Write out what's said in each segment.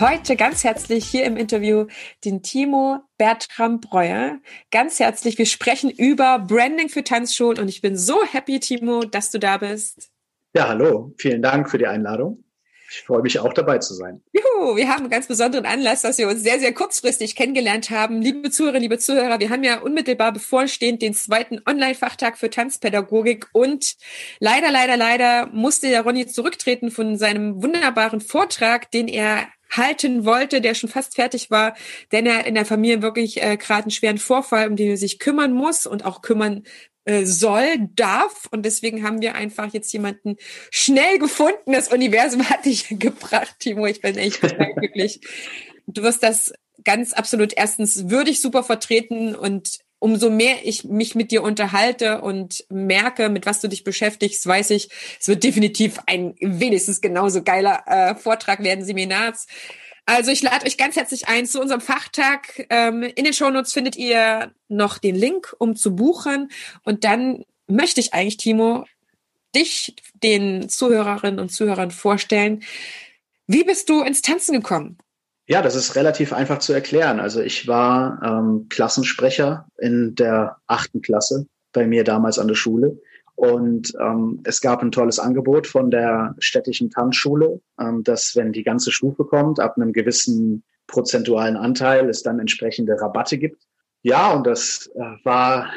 heute ganz herzlich hier im Interview den Timo Bertram Breuer. Ganz herzlich. Wir sprechen über Branding für Tanzschulen und ich bin so happy, Timo, dass du da bist. Ja, hallo. Vielen Dank für die Einladung. Ich freue mich auch dabei zu sein. Juhu, wir haben einen ganz besonderen Anlass, dass wir uns sehr, sehr kurzfristig kennengelernt haben. Liebe Zuhörerinnen, liebe Zuhörer, wir haben ja unmittelbar bevorstehend den zweiten Online-Fachtag für Tanzpädagogik und leider, leider, leider musste der Ronny zurücktreten von seinem wunderbaren Vortrag, den er halten wollte, der schon fast fertig war, denn er in der Familie wirklich äh, gerade einen schweren Vorfall, um den er sich kümmern muss und auch kümmern äh, soll, darf. Und deswegen haben wir einfach jetzt jemanden schnell gefunden. Das Universum hat dich gebracht, Timo. Ich bin echt total glücklich. Du wirst das ganz absolut erstens würdig super vertreten und umso mehr ich mich mit dir unterhalte und merke, mit was du dich beschäftigst, weiß ich, es wird definitiv ein wenigstens genauso geiler äh, Vortrag werden, Seminars. Also ich lade euch ganz herzlich ein zu unserem Fachtag. Ähm, in den Shownotes findet ihr noch den Link, um zu buchen. Und dann möchte ich eigentlich, Timo, dich den Zuhörerinnen und Zuhörern vorstellen. Wie bist du ins Tanzen gekommen? Ja, das ist relativ einfach zu erklären. Also ich war ähm, Klassensprecher in der achten Klasse bei mir damals an der Schule. Und ähm, es gab ein tolles Angebot von der städtischen Tanzschule, ähm, dass wenn die ganze Stufe kommt, ab einem gewissen prozentualen Anteil es dann entsprechende Rabatte gibt. Ja, und das äh, war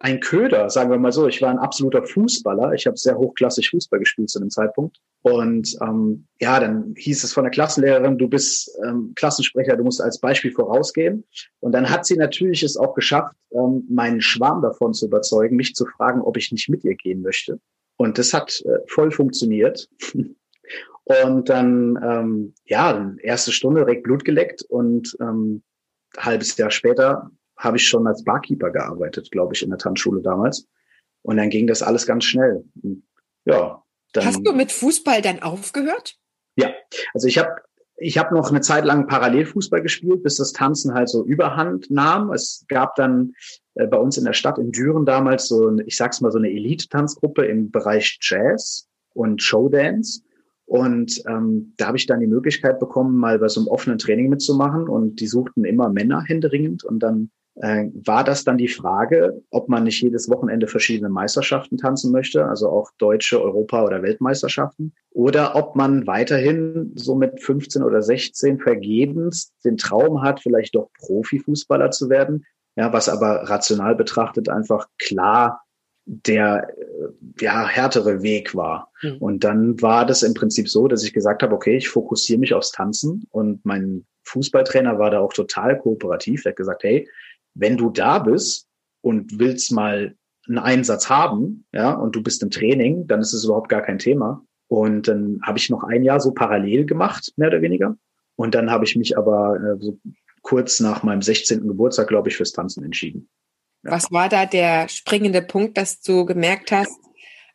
ein Köder, sagen wir mal so. Ich war ein absoluter Fußballer. Ich habe sehr hochklassig Fußball gespielt zu dem Zeitpunkt. Und ähm, ja, dann hieß es von der Klassenlehrerin, du bist ähm, Klassensprecher, du musst als Beispiel vorausgehen. Und dann hat sie natürlich es auch geschafft, ähm, meinen Schwarm davon zu überzeugen, mich zu fragen, ob ich nicht mit ihr gehen möchte. Und das hat äh, voll funktioniert. und dann, ähm, ja, erste Stunde direkt Blut geleckt und ähm, halbes Jahr später habe ich schon als Barkeeper gearbeitet, glaube ich, in der Tanzschule damals. Und dann ging das alles ganz schnell. Ja. Dann, Hast du mit Fußball dann aufgehört? Ja, also ich habe ich habe noch eine Zeit lang Parallelfußball gespielt, bis das Tanzen halt so Überhand nahm. Es gab dann äh, bei uns in der Stadt in Düren damals so, ich sag's mal, so eine Elite-Tanzgruppe im Bereich Jazz und Showdance. Und ähm, da habe ich dann die Möglichkeit bekommen, mal bei so einem offenen Training mitzumachen. Und die suchten immer Männer händeringend. Und dann äh, war das dann die Frage, ob man nicht jedes Wochenende verschiedene Meisterschaften tanzen möchte, also auch deutsche Europa- oder Weltmeisterschaften, oder ob man weiterhin so mit 15 oder 16 vergebens den Traum hat, vielleicht doch Profifußballer zu werden, ja, was aber rational betrachtet einfach klar der äh, ja härtere Weg war. Mhm. Und dann war das im Prinzip so, dass ich gesagt habe, okay, ich fokussiere mich aufs Tanzen und mein Fußballtrainer war da auch total kooperativ. Er hat gesagt, hey, wenn du da bist und willst mal einen Einsatz haben, ja, und du bist im Training, dann ist es überhaupt gar kein Thema. Und dann habe ich noch ein Jahr so parallel gemacht, mehr oder weniger. Und dann habe ich mich aber äh, so kurz nach meinem 16. Geburtstag, glaube ich, fürs Tanzen entschieden. Ja. Was war da der springende Punkt, dass du gemerkt hast,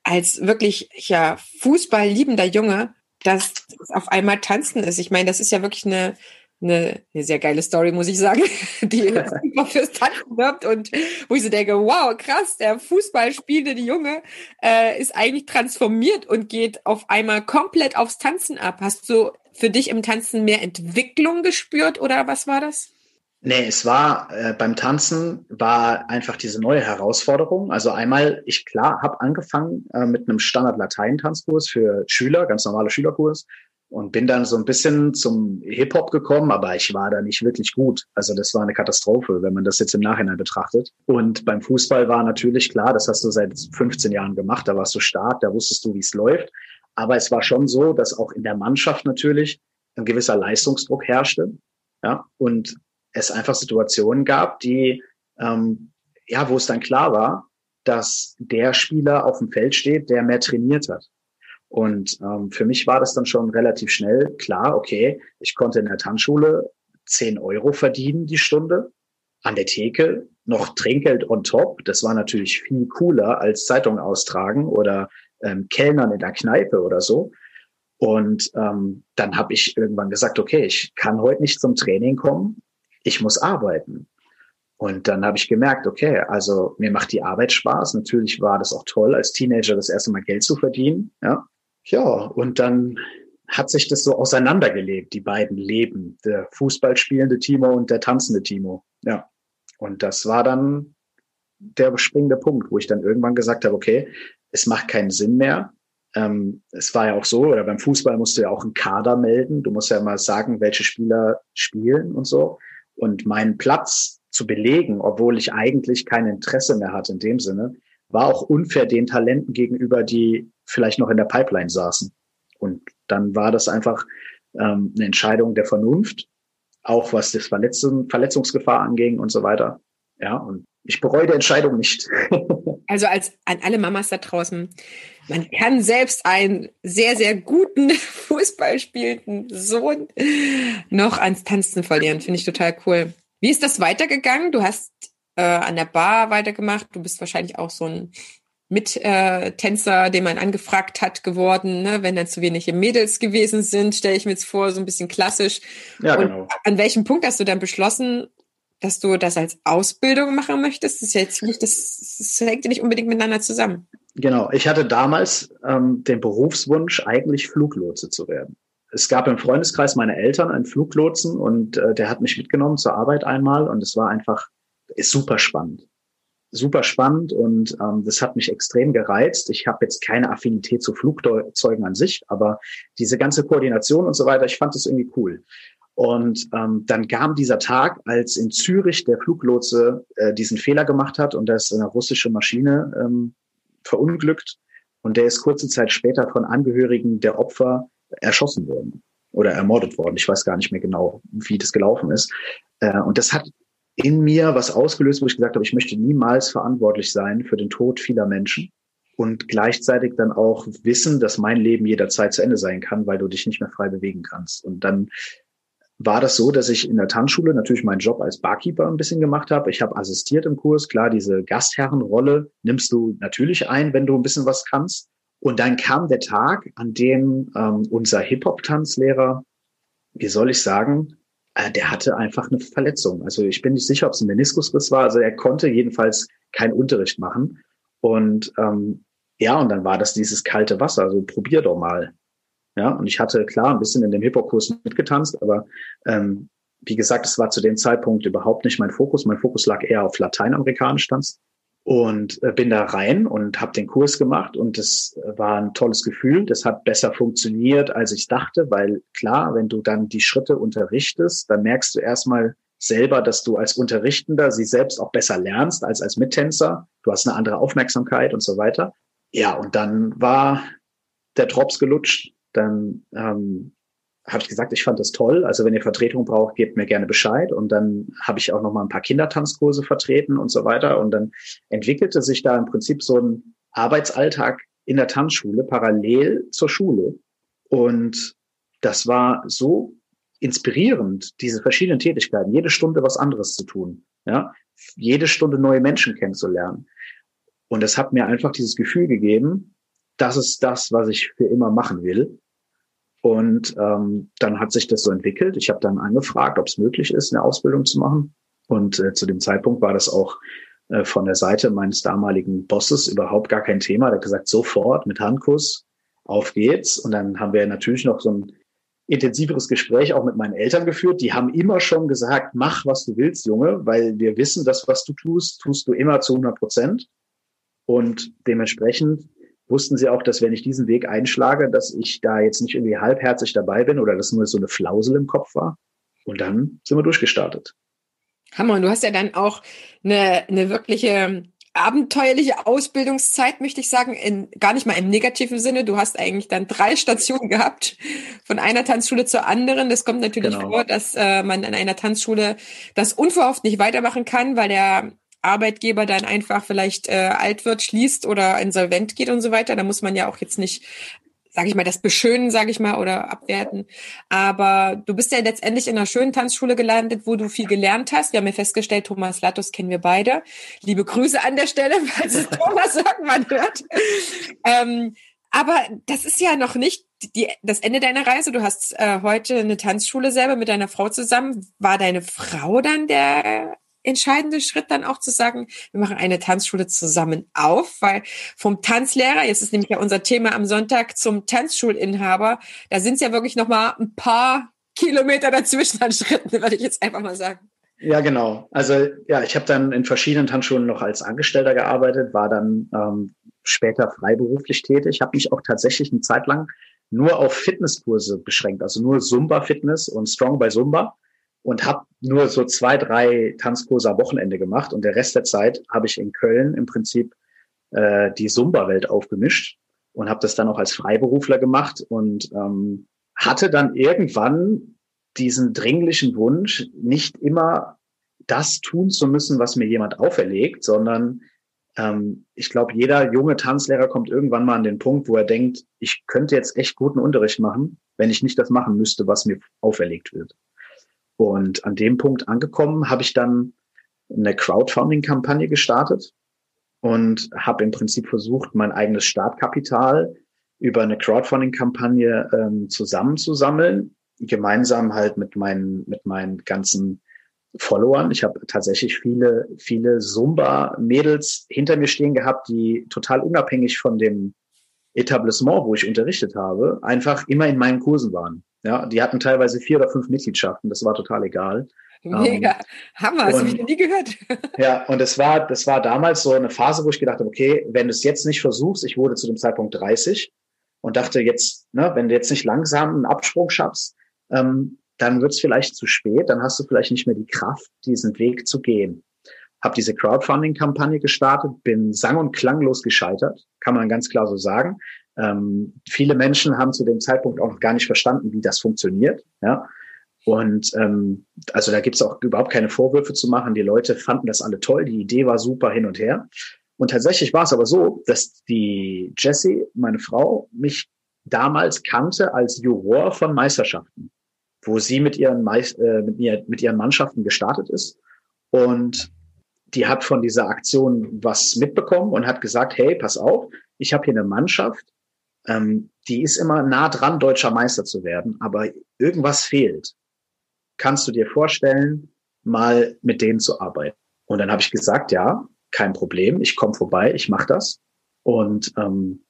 als wirklich ja Fußball liebender Junge, dass auf einmal Tanzen ist? Ich meine, das ist ja wirklich eine eine, eine sehr geile Story, muss ich sagen, die super fürs Tanzen wirbt und wo ich so denke, wow, krass, der Fußballspielende Junge äh, ist eigentlich transformiert und geht auf einmal komplett aufs Tanzen ab. Hast du für dich im Tanzen mehr Entwicklung gespürt oder was war das? Nee, es war äh, beim Tanzen war einfach diese neue Herausforderung. Also einmal, ich klar, habe angefangen äh, mit einem Standard Latein Tanzkurs für Schüler, ganz normaler Schülerkurs und bin dann so ein bisschen zum Hip-Hop gekommen, aber ich war da nicht wirklich gut. Also das war eine Katastrophe, wenn man das jetzt im Nachhinein betrachtet. Und beim Fußball war natürlich klar, das hast du seit 15 Jahren gemacht, da warst du stark, da wusstest du, wie es läuft. Aber es war schon so, dass auch in der Mannschaft natürlich ein gewisser Leistungsdruck herrschte. Ja, und es einfach Situationen gab, die, ähm, ja, wo es dann klar war, dass der Spieler auf dem Feld steht, der mehr trainiert hat. Und ähm, für mich war das dann schon relativ schnell klar, okay, ich konnte in der Tanzschule 10 Euro verdienen die Stunde. an der Theke noch Trinkgeld on top. Das war natürlich viel cooler als Zeitung austragen oder ähm, Kellnern in der Kneipe oder so. Und ähm, dann habe ich irgendwann gesagt, okay, ich kann heute nicht zum Training kommen, ich muss arbeiten. Und dann habe ich gemerkt, okay, also mir macht die Arbeit Spaß. Natürlich war das auch toll, als Teenager das erste Mal Geld zu verdienen. Ja, ja und dann hat sich das so auseinandergelebt, die beiden Leben, der Fußball spielende Timo und der tanzende Timo. Ja. Und das war dann der springende Punkt, wo ich dann irgendwann gesagt habe, okay, es macht keinen Sinn mehr. Ähm, es war ja auch so, oder beim Fußball musst du ja auch einen Kader melden. Du musst ja mal sagen, welche Spieler spielen und so. Und meinen Platz zu belegen, obwohl ich eigentlich kein Interesse mehr hatte in dem Sinne, war auch unfair den Talenten gegenüber, die vielleicht noch in der Pipeline saßen. Und dann war das einfach ähm, eine Entscheidung der Vernunft auch was das Verletzung, Verletzungsgefahr anging und so weiter. Ja, und ich bereue die Entscheidung nicht. also als an alle Mamas da draußen, man kann selbst einen sehr, sehr guten Fußball spielenden Sohn noch ans Tanzen verlieren. Finde ich total cool. Wie ist das weitergegangen? Du hast äh, an der Bar weitergemacht. Du bist wahrscheinlich auch so ein Mittänzer, äh, den man angefragt hat, geworden, ne? wenn dann zu wenige Mädels gewesen sind, stelle ich mir jetzt vor, so ein bisschen klassisch. Ja, Und genau. An welchem Punkt hast du dann beschlossen, dass du das als Ausbildung machen möchtest? Das ist ja jetzt nicht, das, das hängt ja nicht unbedingt miteinander zusammen. Genau, ich hatte damals ähm, den Berufswunsch, eigentlich Fluglotse zu werden. Es gab im Freundeskreis meiner Eltern einen Fluglotsen und äh, der hat mich mitgenommen zur Arbeit einmal und es war einfach ist super spannend super spannend und ähm, das hat mich extrem gereizt. Ich habe jetzt keine Affinität zu Flugzeugen an sich, aber diese ganze Koordination und so weiter, ich fand das irgendwie cool. Und ähm, dann kam dieser Tag, als in Zürich der Fluglotse äh, diesen Fehler gemacht hat und da ist eine russische Maschine ähm, verunglückt und der ist kurze Zeit später von Angehörigen der Opfer erschossen worden oder ermordet worden. Ich weiß gar nicht mehr genau, wie das gelaufen ist. Äh, und das hat in mir was ausgelöst, wo ich gesagt habe, ich möchte niemals verantwortlich sein für den Tod vieler Menschen und gleichzeitig dann auch wissen, dass mein Leben jederzeit zu Ende sein kann, weil du dich nicht mehr frei bewegen kannst. Und dann war das so, dass ich in der Tanzschule natürlich meinen Job als Barkeeper ein bisschen gemacht habe. Ich habe assistiert im Kurs. Klar, diese Gastherrenrolle nimmst du natürlich ein, wenn du ein bisschen was kannst. Und dann kam der Tag, an dem ähm, unser Hip-Hop-Tanzlehrer, wie soll ich sagen, äh, der hatte einfach eine Verletzung. Also ich bin nicht sicher, ob es ein Meniskusriss war. Also er konnte jedenfalls keinen Unterricht machen. Und ähm, ja, und dann war das dieses kalte Wasser. Also probier doch mal. Ja, und ich hatte klar ein bisschen in dem Hip-Hop-Kurs mitgetanzt, aber ähm, wie gesagt, es war zu dem Zeitpunkt überhaupt nicht mein Fokus. Mein Fokus lag eher auf lateinamerikanisch Tanz und äh, bin da rein und habe den Kurs gemacht und das äh, war ein tolles Gefühl. Das hat besser funktioniert, als ich dachte, weil klar, wenn du dann die Schritte unterrichtest, dann merkst du erstmal selber, dass du als Unterrichtender sie selbst auch besser lernst als als Mittänzer. Du hast eine andere Aufmerksamkeit und so weiter. Ja, und dann war der Drops gelutscht. Dann ähm, habe ich gesagt, ich fand das toll. Also wenn ihr Vertretung braucht, gebt mir gerne Bescheid. Und dann habe ich auch noch mal ein paar Kindertanzkurse vertreten und so weiter. Und dann entwickelte sich da im Prinzip so ein Arbeitsalltag in der Tanzschule parallel zur Schule. Und das war so inspirierend, diese verschiedenen Tätigkeiten, jede Stunde was anderes zu tun, ja, jede Stunde neue Menschen kennenzulernen. Und es hat mir einfach dieses Gefühl gegeben, das ist das, was ich für immer machen will. Und ähm, dann hat sich das so entwickelt. Ich habe dann angefragt, ob es möglich ist, eine Ausbildung zu machen. Und äh, zu dem Zeitpunkt war das auch äh, von der Seite meines damaligen Bosses überhaupt gar kein Thema. Der hat gesagt, sofort mit Handkuss, auf geht's. Und dann haben wir natürlich noch so ein intensiveres Gespräch auch mit meinen Eltern geführt. Die haben immer schon gesagt, mach, was du willst, Junge, weil wir wissen, dass was du tust, tust du immer zu 100 Prozent. Und dementsprechend wussten sie auch, dass wenn ich diesen Weg einschlage, dass ich da jetzt nicht irgendwie halbherzig dabei bin oder dass nur so eine Flausel im Kopf war. Und dann sind wir durchgestartet. Hammer, und du hast ja dann auch eine, eine wirkliche abenteuerliche Ausbildungszeit, möchte ich sagen, in, gar nicht mal im negativen Sinne. Du hast eigentlich dann drei Stationen gehabt, von einer Tanzschule zur anderen. Das kommt natürlich genau. vor, dass äh, man an einer Tanzschule das unverhofft nicht weitermachen kann, weil der Arbeitgeber dann einfach vielleicht äh, alt wird, schließt oder insolvent geht und so weiter. Da muss man ja auch jetzt nicht sage ich mal, das beschönen, sage ich mal, oder abwerten. Aber du bist ja letztendlich in einer schönen Tanzschule gelandet, wo du viel gelernt hast. Wir haben ja festgestellt, Thomas Lattus kennen wir beide. Liebe Grüße an der Stelle, falls es Thomas irgendwann hört. Ähm, aber das ist ja noch nicht die, das Ende deiner Reise. Du hast äh, heute eine Tanzschule selber mit deiner Frau zusammen. War deine Frau dann der entscheidende Schritt dann auch zu sagen, wir machen eine Tanzschule zusammen auf, weil vom Tanzlehrer, jetzt ist nämlich ja unser Thema am Sonntag, zum Tanzschulinhaber, da sind es ja wirklich noch mal ein paar Kilometer dazwischen an Schritten, würde ich jetzt einfach mal sagen. Ja, genau. Also ja, ich habe dann in verschiedenen Tanzschulen noch als Angestellter gearbeitet, war dann ähm, später freiberuflich tätig, habe mich auch tatsächlich eine Zeit lang nur auf Fitnesskurse beschränkt, also nur Zumba-Fitness und Strong by Zumba und habe nur so zwei, drei Tanzkurse am Wochenende gemacht und der Rest der Zeit habe ich in Köln im Prinzip äh, die Zumba-Welt aufgemischt und habe das dann auch als Freiberufler gemacht und ähm, hatte dann irgendwann diesen dringlichen Wunsch, nicht immer das tun zu müssen, was mir jemand auferlegt, sondern ähm, ich glaube, jeder junge Tanzlehrer kommt irgendwann mal an den Punkt, wo er denkt, ich könnte jetzt echt guten Unterricht machen, wenn ich nicht das machen müsste, was mir auferlegt wird. Und an dem Punkt angekommen, habe ich dann eine Crowdfunding-Kampagne gestartet und habe im Prinzip versucht, mein eigenes Startkapital über eine Crowdfunding-Kampagne ähm, zusammenzusammeln, gemeinsam halt mit meinen mit meinen ganzen Followern. Ich habe tatsächlich viele viele Zumba-Mädels hinter mir stehen gehabt, die total unabhängig von dem Etablissement, wo ich unterrichtet habe, einfach immer in meinen Kursen waren. Ja, die hatten teilweise vier oder fünf Mitgliedschaften, das war total egal. Mega, ähm, Hammer, das habe ich noch nie gehört. ja, und es war, das war damals so eine Phase, wo ich gedacht habe, okay, wenn du es jetzt nicht versuchst, ich wurde zu dem Zeitpunkt 30 und dachte jetzt, ne, wenn du jetzt nicht langsam einen Absprung schaffst, ähm, dann wird es vielleicht zu spät, dann hast du vielleicht nicht mehr die Kraft, diesen Weg zu gehen. Habe diese Crowdfunding-Kampagne gestartet, bin sang- und klanglos gescheitert, kann man ganz klar so sagen. Ähm, viele Menschen haben zu dem Zeitpunkt auch noch gar nicht verstanden, wie das funktioniert. Ja. Und ähm, also da gibt's auch überhaupt keine Vorwürfe zu machen. Die Leute fanden das alle toll, die Idee war super hin und her. Und tatsächlich war es aber so, dass die Jessie, meine Frau, mich damals kannte als Juror von Meisterschaften, wo sie mit ihren, Meist äh, mit, mit ihren Mannschaften gestartet ist. Und die hat von dieser Aktion was mitbekommen und hat gesagt, hey, pass auf, ich habe hier eine Mannschaft, ähm, die ist immer nah dran, deutscher Meister zu werden, aber irgendwas fehlt. Kannst du dir vorstellen, mal mit denen zu arbeiten? Und dann habe ich gesagt, ja, kein Problem, ich komme vorbei, ich mache das. Und ähm,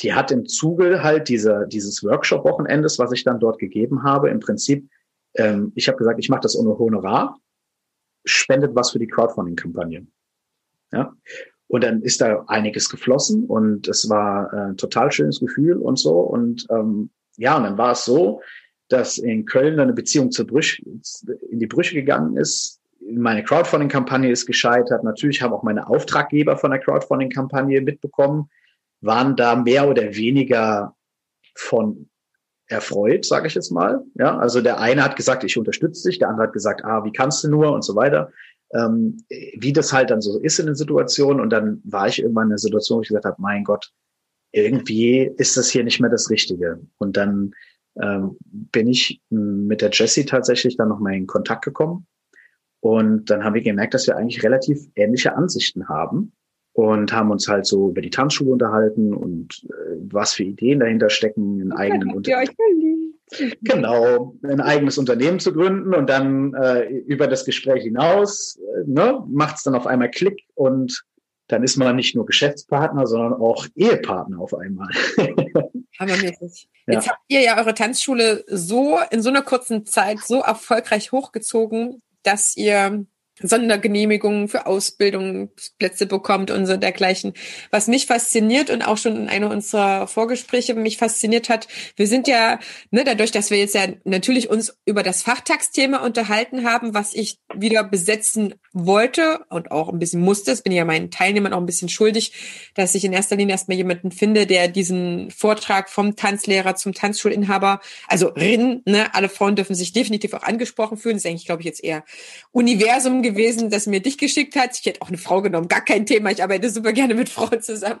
die hat im Zuge halt dieser, dieses Workshop-Wochenendes, was ich dann dort gegeben habe, im Prinzip, ähm, ich habe gesagt, ich mache das ohne Honorar, spendet was für die Crowdfunding-Kampagne. Ja. Und dann ist da einiges geflossen und es war ein äh, total schönes Gefühl und so. Und ähm, ja, und dann war es so, dass in Köln eine Beziehung zur Brüche, in die Brüche gegangen ist. Meine Crowdfunding-Kampagne ist gescheitert. Natürlich haben auch meine Auftraggeber von der Crowdfunding-Kampagne mitbekommen, waren da mehr oder weniger von erfreut, sage ich jetzt mal. Ja, also der eine hat gesagt, ich unterstütze dich, der andere hat gesagt, ah, wie kannst du nur und so weiter ähm, wie das halt dann so ist in den Situationen. Und dann war ich irgendwann in einer Situation, wo ich gesagt habe, mein Gott, irgendwie ist das hier nicht mehr das Richtige. Und dann ähm, bin ich mit der Jessie tatsächlich dann nochmal in Kontakt gekommen. Und dann haben wir gemerkt, dass wir eigentlich relativ ähnliche Ansichten haben und haben uns halt so über die Tanzschule unterhalten und äh, was für Ideen dahinter stecken, in eigenen Unternehmen. Genau, ein eigenes Unternehmen zu gründen und dann äh, über das Gespräch hinaus äh, ne, macht es dann auf einmal Klick und dann ist man nicht nur Geschäftspartner, sondern auch Ehepartner auf einmal. Hammermäßig. Ja. Jetzt habt ihr ja eure Tanzschule so in so einer kurzen Zeit so erfolgreich hochgezogen, dass ihr Sondergenehmigungen für Ausbildungsplätze bekommt und so dergleichen. Was mich fasziniert und auch schon in einer unserer Vorgespräche mich fasziniert hat, wir sind ja, ne, dadurch, dass wir jetzt ja natürlich uns über das Fachtagsthema unterhalten haben, was ich wieder besetzen wollte und auch ein bisschen musste, das bin ja meinen Teilnehmern auch ein bisschen schuldig, dass ich in erster Linie erstmal jemanden finde, der diesen Vortrag vom Tanzlehrer zum Tanzschulinhaber, also Rin, ne, alle Frauen dürfen sich definitiv auch angesprochen fühlen, das ist eigentlich, glaube ich, jetzt eher Universum gewesen, das mir dich geschickt hat. Ich hätte auch eine Frau genommen, gar kein Thema. Ich arbeite super gerne mit Frauen zusammen.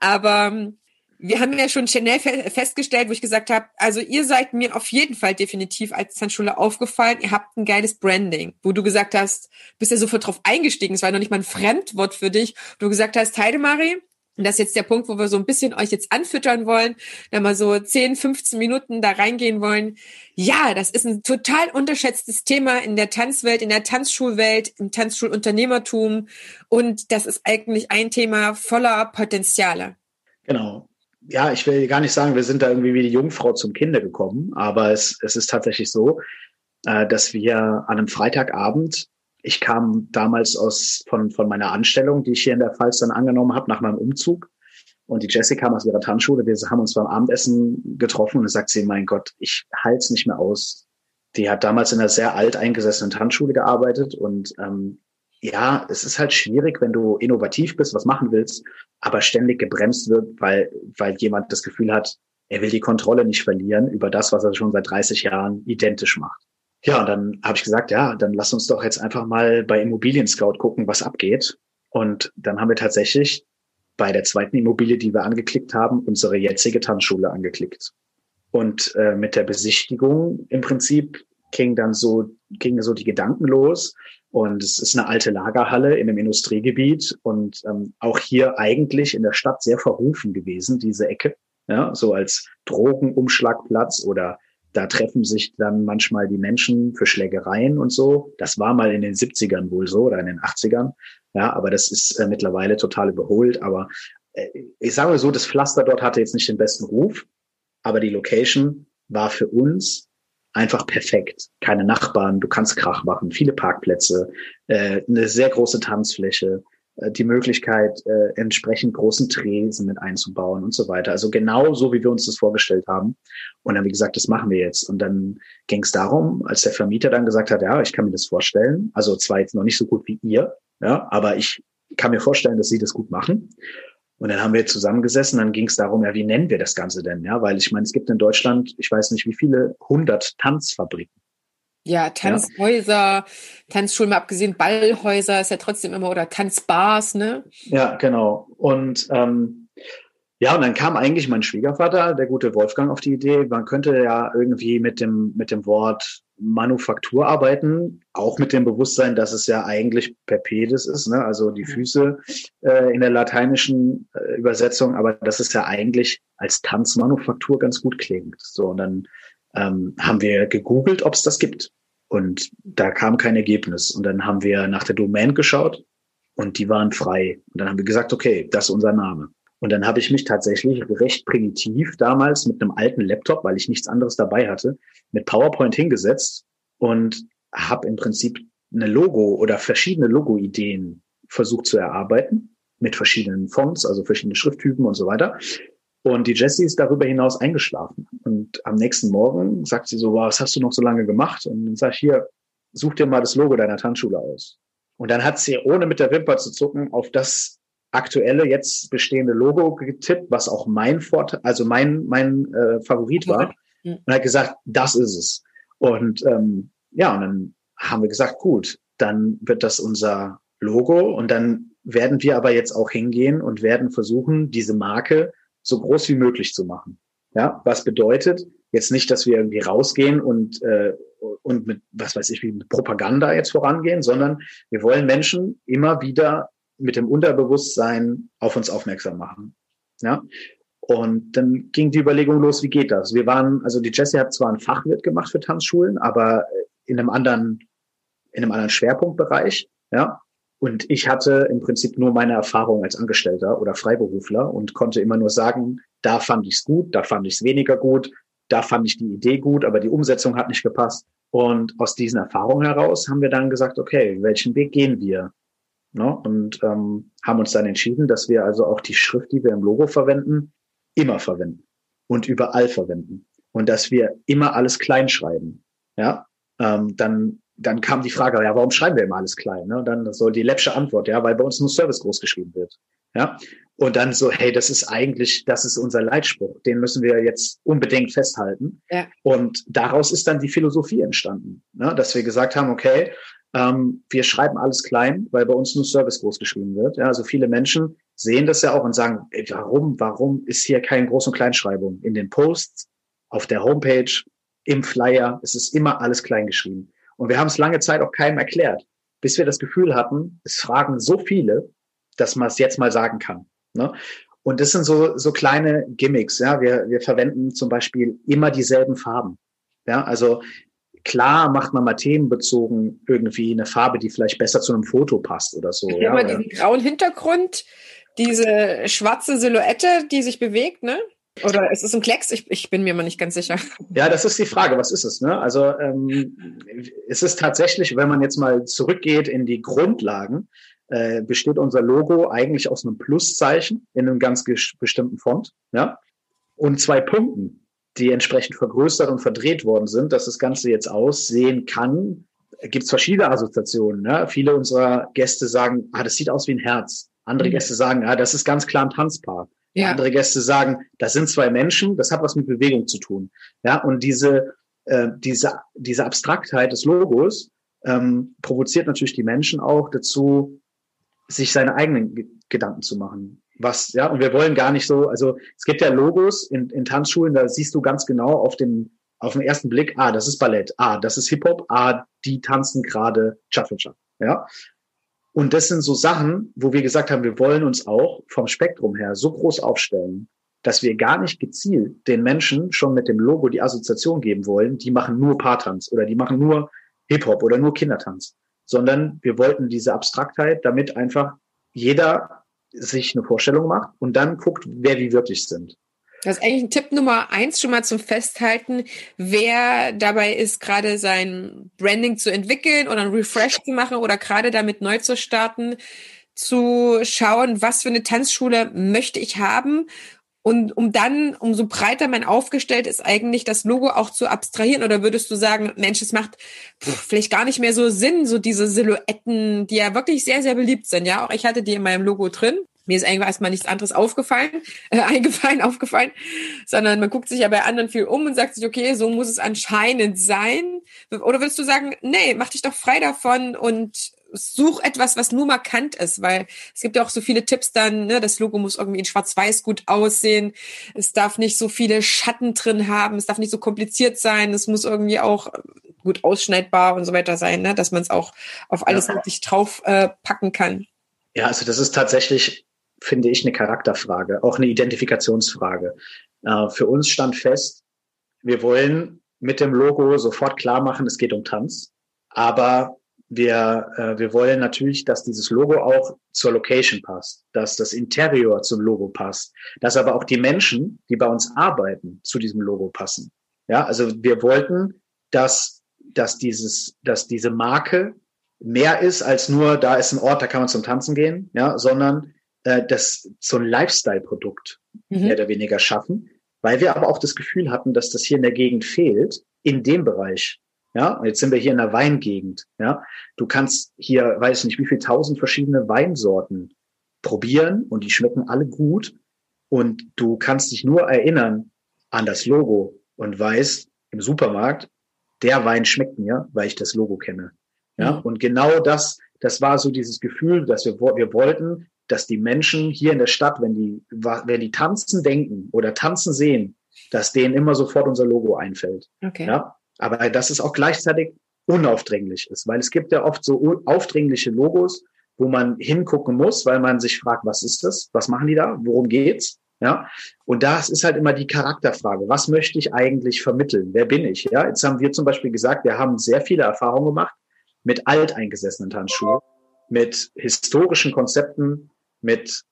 Aber ähm, wir haben ja schon schnell festgestellt, wo ich gesagt habe, also ihr seid mir auf jeden Fall definitiv als Tanzschule aufgefallen. Ihr habt ein geiles Branding, wo du gesagt hast, bist ja sofort drauf eingestiegen. Es war noch nicht mal ein Fremdwort für dich. Du gesagt hast, Heidemari, und das ist jetzt der Punkt, wo wir so ein bisschen euch jetzt anfüttern wollen, da mal so 10, 15 Minuten da reingehen wollen. Ja, das ist ein total unterschätztes Thema in der Tanzwelt, in der Tanzschulwelt, im Tanzschulunternehmertum. Und das ist eigentlich ein Thema voller Potenziale. Genau. Ja, ich will gar nicht sagen, wir sind da irgendwie wie die Jungfrau zum Kinde gekommen, aber es, es ist tatsächlich so, äh, dass wir an einem Freitagabend ich kam damals aus von, von meiner Anstellung, die ich hier in der Pfalz dann angenommen habe, nach meinem Umzug. Und die Jessie kam aus ihrer Tanzschule. Wir haben uns beim Abendessen getroffen und dann sagt sie, mein Gott, ich halte es nicht mehr aus. Die hat damals in einer sehr alt eingesessenen Tanzschule gearbeitet und ähm, ja, es ist halt schwierig, wenn du innovativ bist, was machen willst, aber ständig gebremst wird, weil, weil jemand das Gefühl hat, er will die Kontrolle nicht verlieren über das, was er schon seit 30 Jahren identisch macht. Ja, und dann habe ich gesagt, ja, dann lass uns doch jetzt einfach mal bei Immobilien Scout gucken, was abgeht. Und dann haben wir tatsächlich bei der zweiten Immobilie, die wir angeklickt haben, unsere jetzige Tanzschule angeklickt. Und äh, mit der Besichtigung im Prinzip ging dann so, gingen so die Gedanken los. Und es ist eine alte Lagerhalle in einem Industriegebiet und ähm, auch hier eigentlich in der Stadt sehr verrufen gewesen, diese Ecke. Ja, so als Drogenumschlagplatz oder da treffen sich dann manchmal die Menschen für Schlägereien und so. Das war mal in den 70ern wohl so oder in den 80ern. Ja, aber das ist äh, mittlerweile total überholt. Aber äh, ich sage mal so, das Pflaster dort hatte jetzt nicht den besten Ruf, aber die Location war für uns einfach perfekt. Keine Nachbarn, du kannst Krach machen, viele Parkplätze, äh, eine sehr große Tanzfläche, die Möglichkeit, äh, entsprechend großen Tresen mit einzubauen und so weiter. Also genau so, wie wir uns das vorgestellt haben. Und dann, wie gesagt, das machen wir jetzt. Und dann ging es darum, als der Vermieter dann gesagt hat, ja, ich kann mir das vorstellen. Also zwar jetzt noch nicht so gut wie ihr, ja, aber ich kann mir vorstellen, dass sie das gut machen. Und dann haben wir zusammengesessen, dann ging es darum, ja, wie nennen wir das Ganze denn? Ja, weil ich meine, es gibt in Deutschland, ich weiß nicht wie viele, hundert Tanzfabriken. Ja, Tanzhäuser, ja. Tanzschulen, mal abgesehen, Ballhäuser ist ja trotzdem immer, oder Tanzbars, ne? Ja, genau. Und ähm, ja, und dann kam eigentlich mein Schwiegervater, der gute Wolfgang, auf die Idee, man könnte ja irgendwie mit dem, mit dem Wort Manufaktur arbeiten, auch mit dem Bewusstsein, dass es ja eigentlich Perpedes ist, ne? also die Füße äh, in der lateinischen äh, Übersetzung, aber das ist ja eigentlich als Tanzmanufaktur ganz gut klingt. So, und dann ähm, haben wir gegoogelt, ob es das gibt. Und da kam kein Ergebnis. Und dann haben wir nach der Domain geschaut und die waren frei. Und dann haben wir gesagt, okay, das ist unser Name. Und dann habe ich mich tatsächlich recht primitiv damals mit einem alten Laptop, weil ich nichts anderes dabei hatte, mit PowerPoint hingesetzt und habe im Prinzip eine Logo oder verschiedene Logo-Ideen versucht zu erarbeiten mit verschiedenen Fonts, also verschiedene Schrifttypen und so weiter. Und die Jessie ist darüber hinaus eingeschlafen. Und am nächsten Morgen sagt sie so, was hast du noch so lange gemacht? Und dann sag ich, hier, such dir mal das Logo deiner Tanzschule aus. Und dann hat sie, ohne mit der Wimper zu zucken, auf das aktuelle, jetzt bestehende Logo getippt, was auch mein Vorteil, also mein, mein äh, Favorit war. Und hat gesagt, das ist es. Und ähm, ja, und dann haben wir gesagt, gut, dann wird das unser Logo und dann werden wir aber jetzt auch hingehen und werden versuchen, diese Marke so groß wie möglich zu machen. Ja, was bedeutet jetzt nicht, dass wir irgendwie rausgehen und äh, und mit was weiß ich wie mit Propaganda jetzt vorangehen, sondern wir wollen Menschen immer wieder mit dem Unterbewusstsein auf uns aufmerksam machen. Ja, und dann ging die Überlegung los, wie geht das? Wir waren, also die Jessie hat zwar einen Fachwirt gemacht für Tanzschulen, aber in einem anderen, in einem anderen Schwerpunktbereich, ja. Und ich hatte im Prinzip nur meine Erfahrung als Angestellter oder Freiberufler und konnte immer nur sagen, da fand ich es gut, da fand ich es weniger gut, da fand ich die Idee gut, aber die Umsetzung hat nicht gepasst. Und aus diesen Erfahrungen heraus haben wir dann gesagt, okay, welchen Weg gehen wir? Ne? Und ähm, haben uns dann entschieden, dass wir also auch die Schrift, die wir im Logo verwenden, immer verwenden und überall verwenden. Und dass wir immer alles klein schreiben. Ja, ähm, dann dann kam die Frage, ja, warum schreiben wir immer alles klein? Ne? Und dann so die läppsche Antwort, ja, weil bei uns nur Service groß geschrieben wird. Ja. Und dann so, hey, das ist eigentlich, das ist unser Leitspruch. Den müssen wir jetzt unbedingt festhalten. Ja. Und daraus ist dann die Philosophie entstanden, ne? dass wir gesagt haben, okay, ähm, wir schreiben alles klein, weil bei uns nur Service groß geschrieben wird. Ja, also viele Menschen sehen das ja auch und sagen, ey, warum, warum ist hier keine Groß- und Kleinschreibung? In den Posts, auf der Homepage, im Flyer, es ist immer alles kleingeschrieben. Und wir haben es lange Zeit auch keinem erklärt, bis wir das Gefühl hatten, es fragen so viele, dass man es jetzt mal sagen kann. Ne? Und das sind so, so kleine Gimmicks. Ja, wir, wir verwenden zum Beispiel immer dieselben Farben. Ja, also klar macht man mal themenbezogen irgendwie eine Farbe, die vielleicht besser zu einem Foto passt oder so. Ja, aber diesen grauen Hintergrund, diese schwarze Silhouette, die sich bewegt, ne? Oder ist es ein Klecks? Ich, ich bin mir mal nicht ganz sicher. Ja, das ist die Frage. Was ist es? Ne? Also ähm, es ist tatsächlich, wenn man jetzt mal zurückgeht in die Grundlagen, äh, besteht unser Logo eigentlich aus einem Pluszeichen in einem ganz bestimmten Font, ja, und zwei Punkten die entsprechend vergrößert und verdreht worden sind, dass das Ganze jetzt aussehen kann. Gibt es verschiedene Assoziationen. Ne? Viele unserer Gäste sagen, ah, das sieht aus wie ein Herz. Andere mhm. Gäste sagen, ah, das ist ganz klar ein Tanzpaar. Ja. Andere Gäste sagen, das sind zwei Menschen, das hat was mit Bewegung zu tun. Ja, und diese, äh, diese, diese Abstraktheit des Logos ähm, provoziert natürlich die Menschen auch dazu, sich seine eigenen G Gedanken zu machen was, ja, und wir wollen gar nicht so, also es gibt ja Logos in, in Tanzschulen, da siehst du ganz genau auf dem, auf den ersten Blick, ah, das ist Ballett, ah, das ist Hip-Hop, ah, die tanzen gerade Cha-Cha-Cha, ja. Und das sind so Sachen, wo wir gesagt haben, wir wollen uns auch vom Spektrum her so groß aufstellen, dass wir gar nicht gezielt den Menschen schon mit dem Logo die Assoziation geben wollen, die machen nur Paartanz oder die machen nur Hip-Hop oder nur Kindertanz, sondern wir wollten diese Abstraktheit, damit einfach jeder sich eine Vorstellung macht und dann guckt, wer wie wirklich sind. Das ist eigentlich ein Tipp Nummer eins schon mal zum Festhalten, wer dabei ist, gerade sein Branding zu entwickeln oder ein Refresh zu machen oder gerade damit neu zu starten, zu schauen, was für eine Tanzschule möchte ich haben und um dann, umso breiter man aufgestellt ist, eigentlich das Logo auch zu abstrahieren? Oder würdest du sagen, Mensch, es macht pff, vielleicht gar nicht mehr so Sinn, so diese Silhouetten, die ja wirklich sehr, sehr beliebt sind. Ja, auch ich hatte die in meinem Logo drin. Mir ist eigentlich erstmal nichts anderes aufgefallen, äh, eingefallen, aufgefallen, sondern man guckt sich ja bei anderen viel um und sagt sich, okay, so muss es anscheinend sein. Oder würdest du sagen, nee, mach dich doch frei davon und such etwas, was nur markant ist, weil es gibt ja auch so viele Tipps dann, ne, das Logo muss irgendwie in schwarz-weiß gut aussehen, es darf nicht so viele Schatten drin haben, es darf nicht so kompliziert sein, es muss irgendwie auch gut ausschneidbar und so weiter sein, ne, dass man es auch auf alles ja. richtig drauf äh, packen kann. Ja, also das ist tatsächlich, finde ich, eine Charakterfrage, auch eine Identifikationsfrage. Äh, für uns stand fest, wir wollen mit dem Logo sofort klar machen, es geht um Tanz, aber wir, äh, wir wollen natürlich, dass dieses Logo auch zur Location passt, dass das Interior zum Logo passt, dass aber auch die Menschen, die bei uns arbeiten, zu diesem Logo passen. Ja, also wir wollten, dass, dass dieses, dass diese Marke mehr ist als nur, da ist ein Ort, da kann man zum Tanzen gehen, ja, sondern äh, das so ein Lifestyle-Produkt mhm. mehr oder weniger schaffen, weil wir aber auch das Gefühl hatten, dass das hier in der Gegend fehlt, in dem Bereich. Ja, und jetzt sind wir hier in der Weingegend. Ja, du kannst hier, weiß nicht, wie viel tausend verschiedene Weinsorten probieren und die schmecken alle gut. Und du kannst dich nur erinnern an das Logo und weißt im Supermarkt, der Wein schmeckt mir, weil ich das Logo kenne. Ja, mhm. und genau das, das war so dieses Gefühl, dass wir, wir wollten, dass die Menschen hier in der Stadt, wenn die, wenn die tanzen denken oder tanzen sehen, dass denen immer sofort unser Logo einfällt. Okay. Ja, aber dass es auch gleichzeitig unaufdringlich ist, weil es gibt ja oft so aufdringliche Logos, wo man hingucken muss, weil man sich fragt, was ist das? Was machen die da? Worum geht's? Ja, und das ist halt immer die Charakterfrage. Was möchte ich eigentlich vermitteln? Wer bin ich? Ja, jetzt haben wir zum Beispiel gesagt, wir haben sehr viele Erfahrungen gemacht mit alteingesessenen Tanzschuhen, mit historischen Konzepten, mit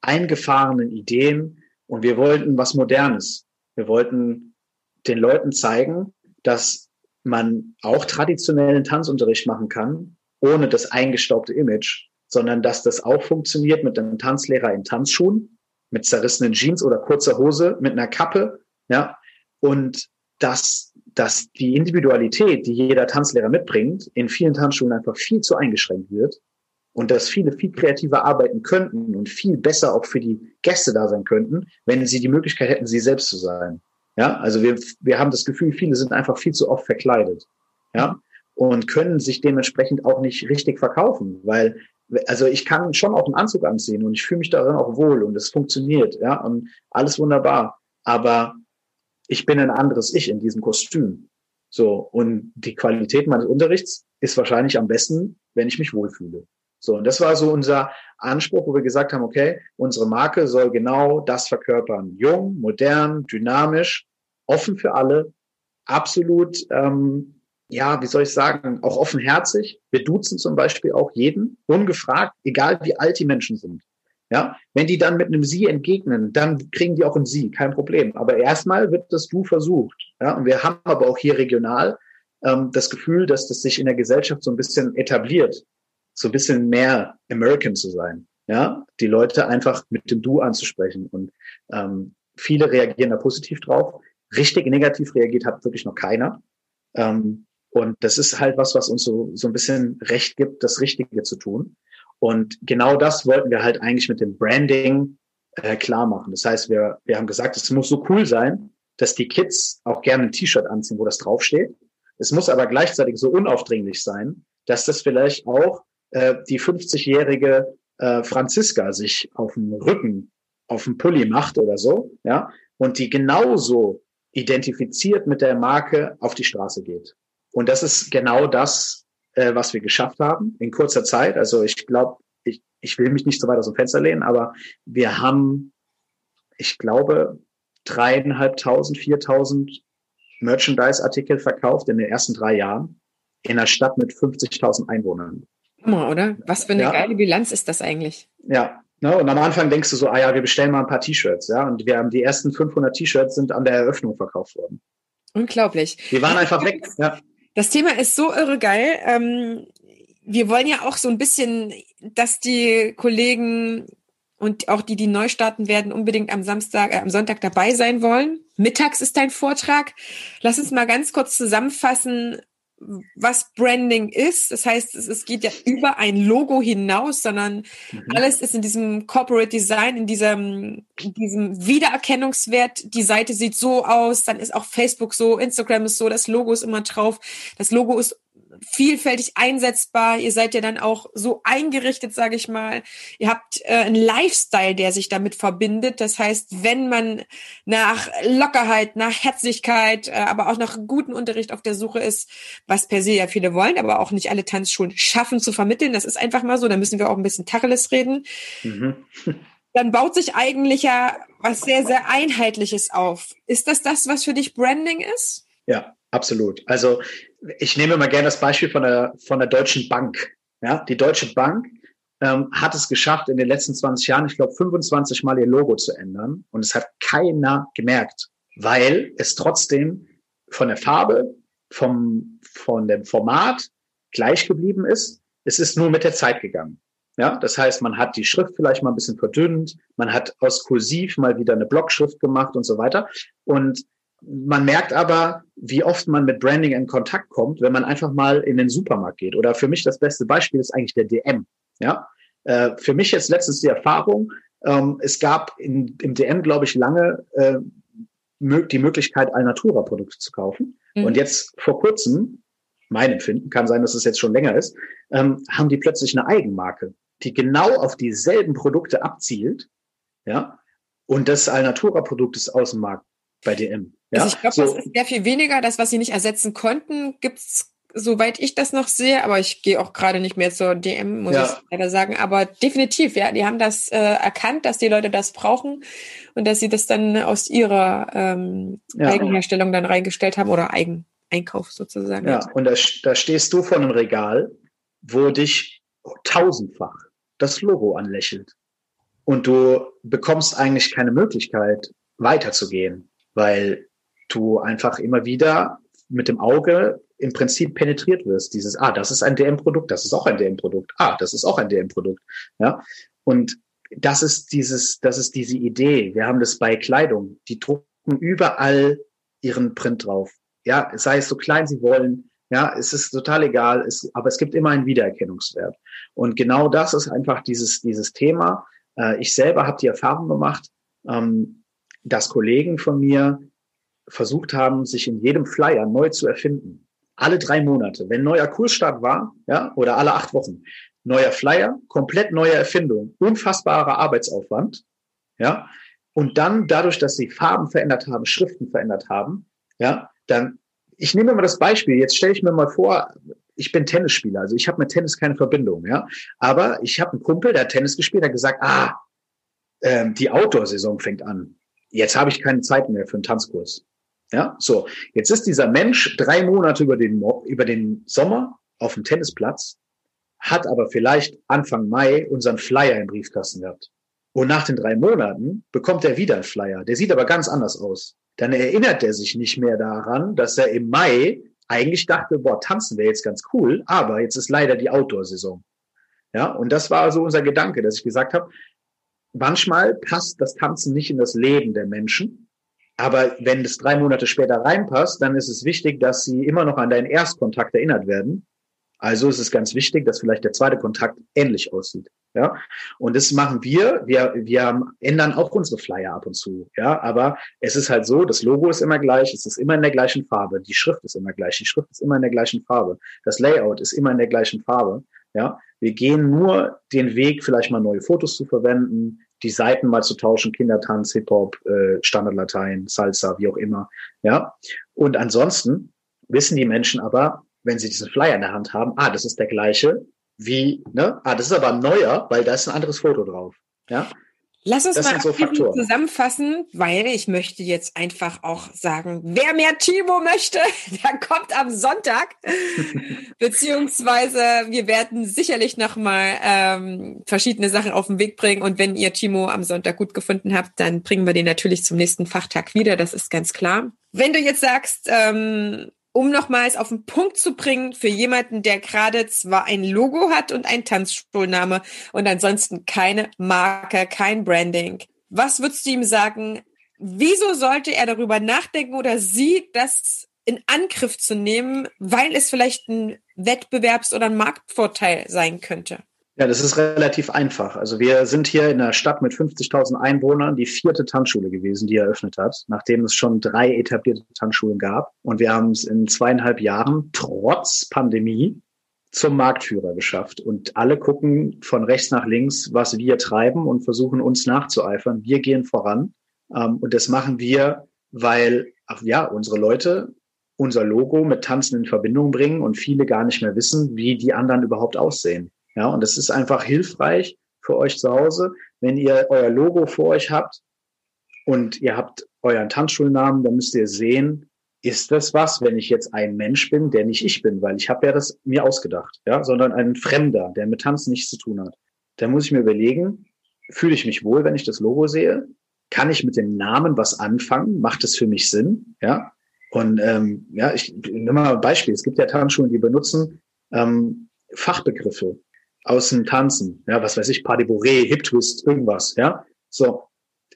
eingefahrenen Ideen. Und wir wollten was Modernes. Wir wollten den Leuten zeigen, dass man auch traditionellen Tanzunterricht machen kann, ohne das eingestaubte Image, sondern dass das auch funktioniert mit einem Tanzlehrer in Tanzschuhen, mit zerrissenen Jeans oder kurzer Hose, mit einer Kappe, ja, und dass, dass die Individualität, die jeder Tanzlehrer mitbringt, in vielen Tanzschulen einfach viel zu eingeschränkt wird und dass viele viel kreativer arbeiten könnten und viel besser auch für die Gäste da sein könnten, wenn sie die Möglichkeit hätten, sie selbst zu sein. Ja, also wir, wir haben das Gefühl, viele sind einfach viel zu oft verkleidet. Ja, und können sich dementsprechend auch nicht richtig verkaufen, weil also ich kann schon auch einen Anzug anziehen und ich fühle mich darin auch wohl und es funktioniert, ja, und alles wunderbar. Aber ich bin ein anderes Ich in diesem Kostüm. So, und die Qualität meines Unterrichts ist wahrscheinlich am besten, wenn ich mich wohlfühle. So, und das war so unser Anspruch, wo wir gesagt haben, okay, unsere Marke soll genau das verkörpern. Jung, modern, dynamisch, offen für alle, absolut, ähm, ja, wie soll ich sagen, auch offenherzig. Wir duzen zum Beispiel auch jeden, ungefragt, egal wie alt die Menschen sind. Ja, wenn die dann mit einem Sie entgegnen, dann kriegen die auch ein Sie, kein Problem. Aber erstmal wird das Du versucht. Ja, und wir haben aber auch hier regional ähm, das Gefühl, dass das sich in der Gesellschaft so ein bisschen etabliert, so ein bisschen mehr American zu sein. Ja, die Leute einfach mit dem Du anzusprechen. Und ähm, viele reagieren da positiv drauf. Richtig negativ reagiert hat wirklich noch keiner. Ähm, und das ist halt was, was uns so, so ein bisschen Recht gibt, das Richtige zu tun. Und genau das wollten wir halt eigentlich mit dem Branding äh, klar machen. Das heißt, wir, wir haben gesagt, es muss so cool sein, dass die Kids auch gerne ein T-Shirt anziehen, wo das draufsteht. Es muss aber gleichzeitig so unaufdringlich sein, dass das vielleicht auch äh, die 50-jährige äh, Franziska sich auf dem Rücken, auf dem Pulli macht oder so, ja, und die genauso identifiziert mit der Marke auf die Straße geht. Und das ist genau das, äh, was wir geschafft haben in kurzer Zeit. Also ich glaube, ich, ich will mich nicht so weit aus dem Fenster lehnen, aber wir haben, ich glaube, dreieinhalbtausend, viertausend Merchandise-Artikel verkauft in den ersten drei Jahren in einer Stadt mit 50.000 Einwohnern. Hammer, oder? Was für eine ja. geile Bilanz ist das eigentlich? Ja. Ne, und am Anfang denkst du so, ah ja, wir bestellen mal ein paar T-Shirts, ja. Und wir haben die ersten 500 T-Shirts sind an der Eröffnung verkauft worden. Unglaublich. Die waren einfach weg, ja. Das Thema ist so irre geil. Ähm, wir wollen ja auch so ein bisschen, dass die Kollegen und auch die, die neu starten werden, unbedingt am Samstag, äh, am Sonntag dabei sein wollen. Mittags ist dein Vortrag. Lass uns mal ganz kurz zusammenfassen, was Branding ist. Das heißt, es, geht ja über ein Logo hinaus, sondern mhm. alles ist in diesem Corporate Design, in diesem, in diesem Wiedererkennungswert. Die Seite sieht so aus, dann ist auch Facebook so, Instagram ist so, das Logo ist immer drauf. Das Logo ist vielfältig einsetzbar. Ihr seid ja dann auch so eingerichtet, sage ich mal. Ihr habt äh, einen Lifestyle, der sich damit verbindet. Das heißt, wenn man nach Lockerheit, nach Herzlichkeit, äh, aber auch nach guten Unterricht auf der Suche ist, was per se ja viele wollen, aber auch nicht alle Tanzschulen schaffen zu vermitteln, das ist einfach mal so. Da müssen wir auch ein bisschen Tacheles reden. Mhm. dann baut sich eigentlich ja was sehr, sehr Einheitliches auf. Ist das das, was für dich Branding ist? Ja, absolut. Also ich nehme mal gerne das Beispiel von der, von der Deutschen Bank. Ja, die Deutsche Bank ähm, hat es geschafft, in den letzten 20 Jahren, ich glaube, 25 Mal ihr Logo zu ändern. Und es hat keiner gemerkt, weil es trotzdem von der Farbe, vom, von dem Format gleich geblieben ist. Es ist nur mit der Zeit gegangen. Ja, das heißt, man hat die Schrift vielleicht mal ein bisschen verdünnt, man hat aus Kursiv mal wieder eine Blockschrift gemacht und so weiter. Und man merkt aber, wie oft man mit Branding in Kontakt kommt, wenn man einfach mal in den Supermarkt geht. Oder für mich das beste Beispiel ist eigentlich der DM. Ja, äh, für mich jetzt letztens die Erfahrung. Ähm, es gab in, im DM, glaube ich, lange äh, die Möglichkeit, Alnatura-Produkte zu kaufen. Mhm. Und jetzt vor kurzem, mein Empfinden, kann sein, dass es jetzt schon länger ist, ähm, haben die plötzlich eine Eigenmarke, die genau auf dieselben Produkte abzielt. Ja, und das Alnatura-Produkt ist aus dem Markt bei DM. Ja? Also ich glaube, so. das ist sehr viel weniger. Das, was sie nicht ersetzen konnten, gibt's soweit ich das noch sehe, aber ich gehe auch gerade nicht mehr zur DM, muss ja. ich leider sagen. Aber definitiv, ja, die haben das äh, erkannt, dass die Leute das brauchen und dass sie das dann aus ihrer ähm, ja. Eigenherstellung dann reingestellt haben oder Eigeneinkauf sozusagen. Ja, und da, da stehst du vor einem Regal, wo dich tausendfach das Logo anlächelt. Und du bekommst eigentlich keine Möglichkeit, weiterzugehen weil du einfach immer wieder mit dem Auge im Prinzip penetriert wirst. Dieses, ah, das ist ein DM-Produkt, das ist auch ein DM-Produkt, ah, das ist auch ein DM-Produkt. Ja. Und das ist dieses, das ist diese Idee. Wir haben das bei Kleidung. Die drucken überall ihren Print drauf. Ja, sei es so klein sie wollen. Ja, es ist total egal. Es, aber es gibt immer einen Wiedererkennungswert. Und genau das ist einfach dieses, dieses Thema. Äh, ich selber habe die Erfahrung gemacht, ähm, dass Kollegen von mir versucht haben, sich in jedem Flyer neu zu erfinden. Alle drei Monate, wenn neuer Kursstart war, ja, oder alle acht Wochen, neuer Flyer, komplett neue Erfindung, unfassbarer Arbeitsaufwand, ja. Und dann dadurch, dass sie Farben verändert haben, Schriften verändert haben, ja, dann, ich nehme mal das Beispiel, jetzt stelle ich mir mal vor, ich bin Tennisspieler, also ich habe mit Tennis keine Verbindung, ja. Aber ich habe einen Kumpel, der hat Tennis gespielt, der hat gesagt, ah, ähm, die Outdoor-Saison fängt an. Jetzt habe ich keine Zeit mehr für einen Tanzkurs. Ja, so. Jetzt ist dieser Mensch drei Monate über den, über den Sommer auf dem Tennisplatz, hat aber vielleicht Anfang Mai unseren Flyer im Briefkasten gehabt. Und nach den drei Monaten bekommt er wieder einen Flyer. Der sieht aber ganz anders aus. Dann erinnert er sich nicht mehr daran, dass er im Mai eigentlich dachte, boah, tanzen wäre jetzt ganz cool, aber jetzt ist leider die Outdoor-Saison. Ja, und das war so unser Gedanke, dass ich gesagt habe, manchmal passt das Tanzen nicht in das Leben der Menschen. Aber wenn es drei Monate später reinpasst, dann ist es wichtig, dass sie immer noch an deinen Erstkontakt erinnert werden. Also ist es ganz wichtig, dass vielleicht der zweite Kontakt ähnlich aussieht. Ja, und das machen wir. Wir, wir ändern auch unsere Flyer ab und zu. Ja, aber es ist halt so, das Logo ist immer gleich, es ist immer in der gleichen Farbe, die Schrift ist immer gleich, die Schrift ist immer in der gleichen Farbe, das Layout ist immer in der gleichen Farbe. Ja, wir gehen nur den Weg, vielleicht mal neue Fotos zu verwenden, die Seiten mal zu tauschen, Kindertanz, Hip-Hop, äh, Standardlatein, Salsa, wie auch immer. Ja, und ansonsten wissen die Menschen aber, wenn sie diesen Flyer in der Hand haben, ah, das ist der gleiche wie, ne? Ah, das ist aber neuer, weil da ist ein anderes Foto drauf. Ja. Lass uns das mal so zusammenfassen, weil ich möchte jetzt einfach auch sagen, wer mehr Timo möchte, der kommt am Sonntag. Beziehungsweise wir werden sicherlich nochmal ähm, verschiedene Sachen auf den Weg bringen. Und wenn ihr Timo am Sonntag gut gefunden habt, dann bringen wir den natürlich zum nächsten Fachtag wieder. Das ist ganz klar. Wenn du jetzt sagst, ähm, um nochmals auf den Punkt zu bringen, für jemanden, der gerade zwar ein Logo hat und ein Tanzschulname und ansonsten keine Marke, kein Branding. Was würdest du ihm sagen? Wieso sollte er darüber nachdenken oder sie das in Angriff zu nehmen, weil es vielleicht ein Wettbewerbs- oder ein Marktvorteil sein könnte? Ja, das ist relativ einfach. Also wir sind hier in einer Stadt mit 50.000 Einwohnern die vierte Tanzschule gewesen, die eröffnet hat, nachdem es schon drei etablierte Tanzschulen gab. Und wir haben es in zweieinhalb Jahren trotz Pandemie zum Marktführer geschafft. Und alle gucken von rechts nach links, was wir treiben und versuchen uns nachzueifern. Wir gehen voran. Ähm, und das machen wir, weil, ja, unsere Leute unser Logo mit Tanzen in Verbindung bringen und viele gar nicht mehr wissen, wie die anderen überhaupt aussehen. Ja, und es ist einfach hilfreich für euch zu Hause, wenn ihr euer Logo vor euch habt und ihr habt euren Tanzschulnamen, dann müsst ihr sehen, ist das was, wenn ich jetzt ein Mensch bin, der nicht ich bin, weil ich habe ja das mir ausgedacht, ja, sondern ein Fremder, der mit Tanzen nichts zu tun hat. Da muss ich mir überlegen, fühle ich mich wohl, wenn ich das Logo sehe? Kann ich mit dem Namen was anfangen? Macht es für mich Sinn? Ja. Und ähm, ja, ich nehme mal ein Beispiel. Es gibt ja Tanzschulen, die benutzen ähm, Fachbegriffe aus dem Tanzen, ja, was weiß ich, Pas de Hip Twist, irgendwas, ja. So,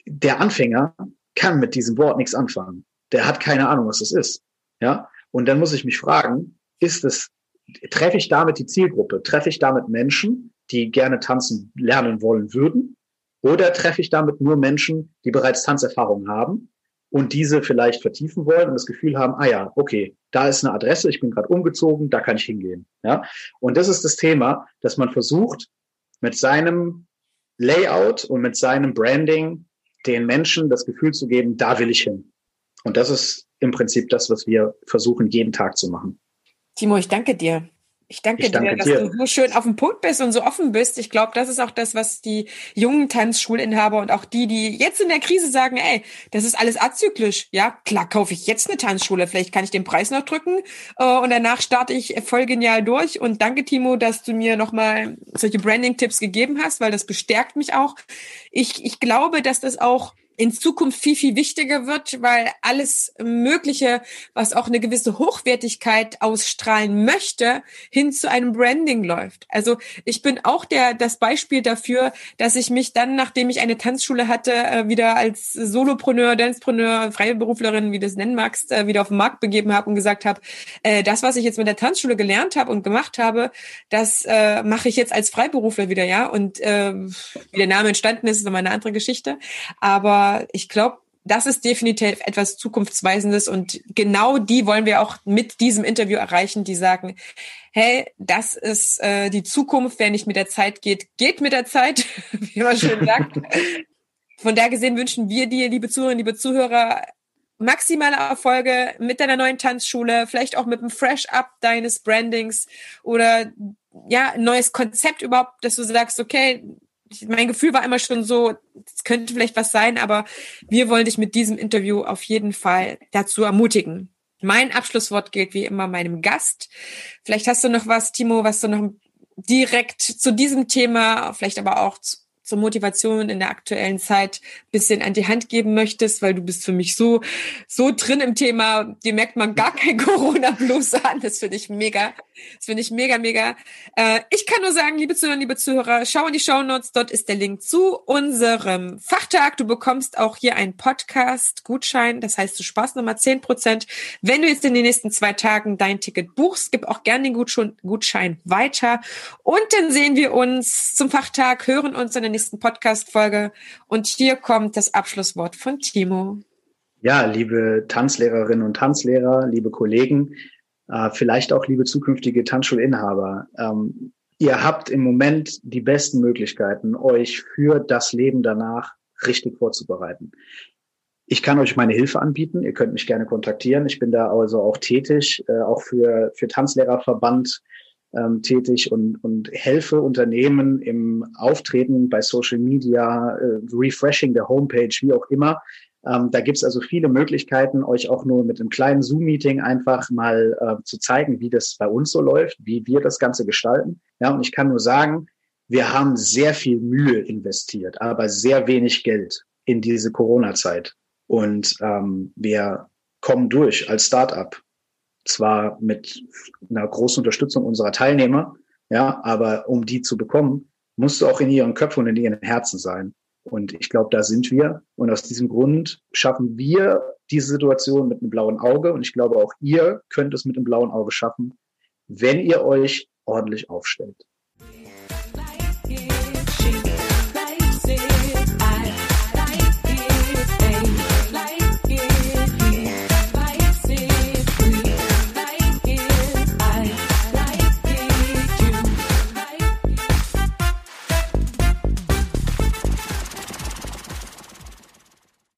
der Anfänger kann mit diesem Wort nichts anfangen. Der hat keine Ahnung, was das ist, ja. Und dann muss ich mich fragen, ist es, treffe ich damit die Zielgruppe? Treffe ich damit Menschen, die gerne tanzen lernen wollen würden? Oder treffe ich damit nur Menschen, die bereits Tanzerfahrung haben und diese vielleicht vertiefen wollen und das Gefühl haben, ah ja, okay, da ist eine Adresse, ich bin gerade umgezogen, da kann ich hingehen. Ja? Und das ist das Thema, dass man versucht, mit seinem Layout und mit seinem Branding den Menschen das Gefühl zu geben, da will ich hin. Und das ist im Prinzip das, was wir versuchen, jeden Tag zu machen. Timo, ich danke dir. Ich danke, ich danke dir, dass dir. du so schön auf dem Punkt bist und so offen bist. Ich glaube, das ist auch das, was die jungen Tanzschulinhaber und auch die, die jetzt in der Krise sagen, ey, das ist alles azyklisch. Ja, klar kaufe ich jetzt eine Tanzschule. Vielleicht kann ich den Preis noch drücken äh, und danach starte ich voll genial durch. Und danke, Timo, dass du mir nochmal solche Branding-Tipps gegeben hast, weil das bestärkt mich auch. Ich, ich glaube, dass das auch in Zukunft viel, viel wichtiger wird, weil alles Mögliche, was auch eine gewisse Hochwertigkeit ausstrahlen möchte, hin zu einem Branding läuft. Also ich bin auch der, das Beispiel dafür, dass ich mich dann, nachdem ich eine Tanzschule hatte, äh, wieder als Solopreneur, Dancepreneur, Freiberuflerin, wie du es nennen magst, äh, wieder auf den Markt begeben habe und gesagt habe, äh, das, was ich jetzt mit der Tanzschule gelernt habe und gemacht habe, das mache ich jetzt als Freiberufler wieder, ja. Und wie der Name entstanden ist, ist nochmal eine andere Geschichte. Aber ich glaube, das ist definitiv etwas Zukunftsweisendes und genau die wollen wir auch mit diesem Interview erreichen, die sagen, hey, das ist äh, die Zukunft, wer nicht mit der Zeit geht, geht mit der Zeit, wie man schön sagt. Von daher gesehen wünschen wir dir, liebe Zuhörerinnen, liebe Zuhörer, maximale Erfolge mit deiner neuen Tanzschule, vielleicht auch mit dem Fresh-Up deines Brandings oder ja, neues Konzept überhaupt, dass du sagst, okay, mein Gefühl war immer schon so, es könnte vielleicht was sein, aber wir wollen dich mit diesem Interview auf jeden Fall dazu ermutigen. Mein Abschlusswort gilt wie immer meinem Gast. Vielleicht hast du noch was, Timo, was du noch direkt zu diesem Thema, vielleicht aber auch zur Motivation in der aktuellen Zeit bisschen an die Hand geben möchtest, weil du bist für mich so, so drin im Thema, dir merkt man gar kein Corona-Blues an. Das finde ich mega. Das finde ich mega, mega. Äh, ich kann nur sagen, liebe Zuhörer, liebe Zuhörer, schau in die Show Notes. Dort ist der Link zu unserem Fachtag. Du bekommst auch hier einen Podcast-Gutschein. Das heißt, du sparst nochmal zehn Prozent. Wenn du jetzt in den nächsten zwei Tagen dein Ticket buchst, gib auch gerne den Gutschein weiter. Und dann sehen wir uns zum Fachtag, hören uns in der nächsten Podcast-Folge. Und hier kommt das Abschlusswort von Timo. Ja, liebe Tanzlehrerinnen und Tanzlehrer, liebe Kollegen, äh, vielleicht auch liebe zukünftige Tanzschulinhaber. Ähm, ihr habt im Moment die besten Möglichkeiten, euch für das Leben danach richtig vorzubereiten. Ich kann euch meine Hilfe anbieten. Ihr könnt mich gerne kontaktieren. Ich bin da also auch tätig, äh, auch für, für Tanzlehrerverband ähm, tätig und, und helfe Unternehmen im Auftreten bei Social Media, äh, Refreshing der Homepage, wie auch immer. Ähm, da gibt's also viele Möglichkeiten, euch auch nur mit einem kleinen Zoom-Meeting einfach mal äh, zu zeigen, wie das bei uns so läuft, wie wir das Ganze gestalten. Ja, und ich kann nur sagen, wir haben sehr viel Mühe investiert, aber sehr wenig Geld in diese Corona-Zeit. Und ähm, wir kommen durch als Startup zwar mit einer großen Unterstützung unserer Teilnehmer, ja, aber um die zu bekommen, musst du auch in ihren Köpfen und in ihren Herzen sein. Und ich glaube, da sind wir. Und aus diesem Grund schaffen wir diese Situation mit einem blauen Auge. Und ich glaube, auch ihr könnt es mit einem blauen Auge schaffen, wenn ihr euch ordentlich aufstellt.